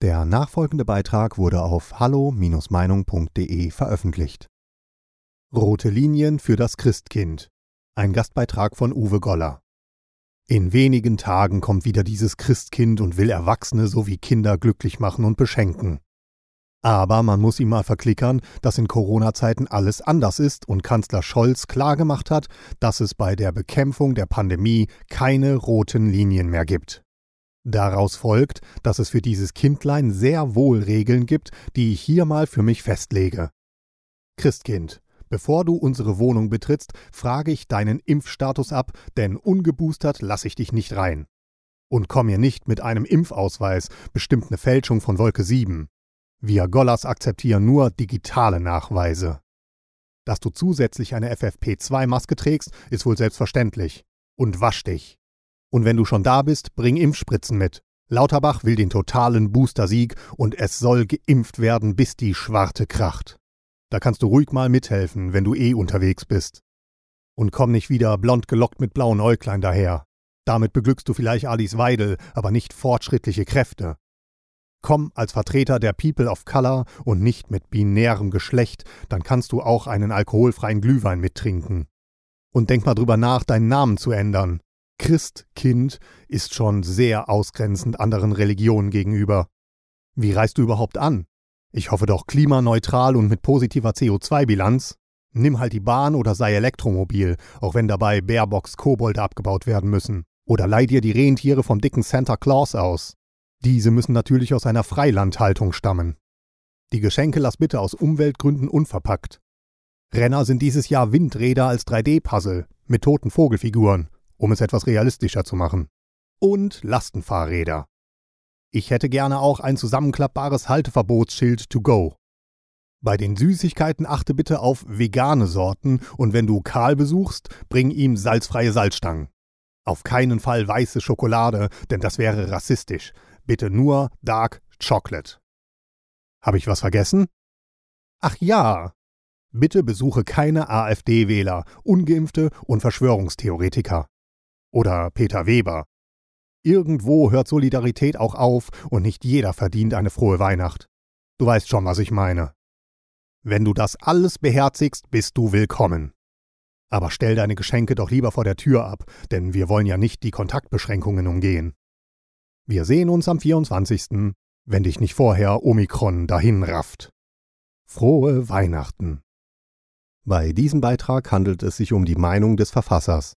Der nachfolgende Beitrag wurde auf hallo-meinung.de veröffentlicht. Rote Linien für das Christkind. Ein Gastbeitrag von Uwe Goller. In wenigen Tagen kommt wieder dieses Christkind und will Erwachsene sowie Kinder glücklich machen und beschenken. Aber man muss ihm mal verklickern, dass in Corona-Zeiten alles anders ist und Kanzler Scholz klargemacht hat, dass es bei der Bekämpfung der Pandemie keine roten Linien mehr gibt. Daraus folgt, dass es für dieses Kindlein sehr wohl Regeln gibt, die ich hier mal für mich festlege. Christkind, bevor du unsere Wohnung betrittst, frage ich deinen Impfstatus ab, denn ungeboostert lasse ich dich nicht rein. Und komm mir nicht mit einem Impfausweis, bestimmt eine Fälschung von Wolke 7. Wir Gollers akzeptieren nur digitale Nachweise. Dass du zusätzlich eine FFP2-Maske trägst, ist wohl selbstverständlich. Und wasch dich. Und wenn du schon da bist, bring Impfspritzen mit. Lauterbach will den totalen Booster-Sieg und es soll geimpft werden, bis die Schwarte kracht. Da kannst du ruhig mal mithelfen, wenn du eh unterwegs bist. Und komm nicht wieder blond gelockt mit blauen Äuglein daher. Damit beglückst du vielleicht Alice Weidel, aber nicht fortschrittliche Kräfte. Komm als Vertreter der People of Color und nicht mit binärem Geschlecht, dann kannst du auch einen alkoholfreien Glühwein mittrinken. Und denk mal drüber nach, deinen Namen zu ändern. Christkind ist schon sehr ausgrenzend anderen Religionen gegenüber. Wie reist du überhaupt an? Ich hoffe doch klimaneutral und mit positiver CO2-Bilanz. Nimm halt die Bahn oder sei Elektromobil, auch wenn dabei Baerbocks Kobolde abgebaut werden müssen. Oder leih dir die Rentiere vom dicken Santa Claus aus. Diese müssen natürlich aus einer Freilandhaltung stammen. Die Geschenke lass bitte aus Umweltgründen unverpackt. Renner sind dieses Jahr Windräder als 3D-Puzzle mit toten Vogelfiguren um es etwas realistischer zu machen. Und Lastenfahrräder. Ich hätte gerne auch ein zusammenklappbares Halteverbotsschild to go. Bei den Süßigkeiten achte bitte auf vegane Sorten und wenn du Karl besuchst, bring ihm salzfreie Salzstangen. Auf keinen Fall weiße Schokolade, denn das wäre rassistisch. Bitte nur Dark Chocolate. Habe ich was vergessen? Ach ja. Bitte besuche keine AfD-Wähler, ungeimpfte und Verschwörungstheoretiker oder Peter Weber. Irgendwo hört Solidarität auch auf und nicht jeder verdient eine frohe Weihnacht. Du weißt schon, was ich meine. Wenn du das alles beherzigst, bist du willkommen. Aber stell deine Geschenke doch lieber vor der Tür ab, denn wir wollen ja nicht die Kontaktbeschränkungen umgehen. Wir sehen uns am 24., wenn dich nicht vorher Omikron dahin rafft. Frohe Weihnachten. Bei diesem Beitrag handelt es sich um die Meinung des Verfassers.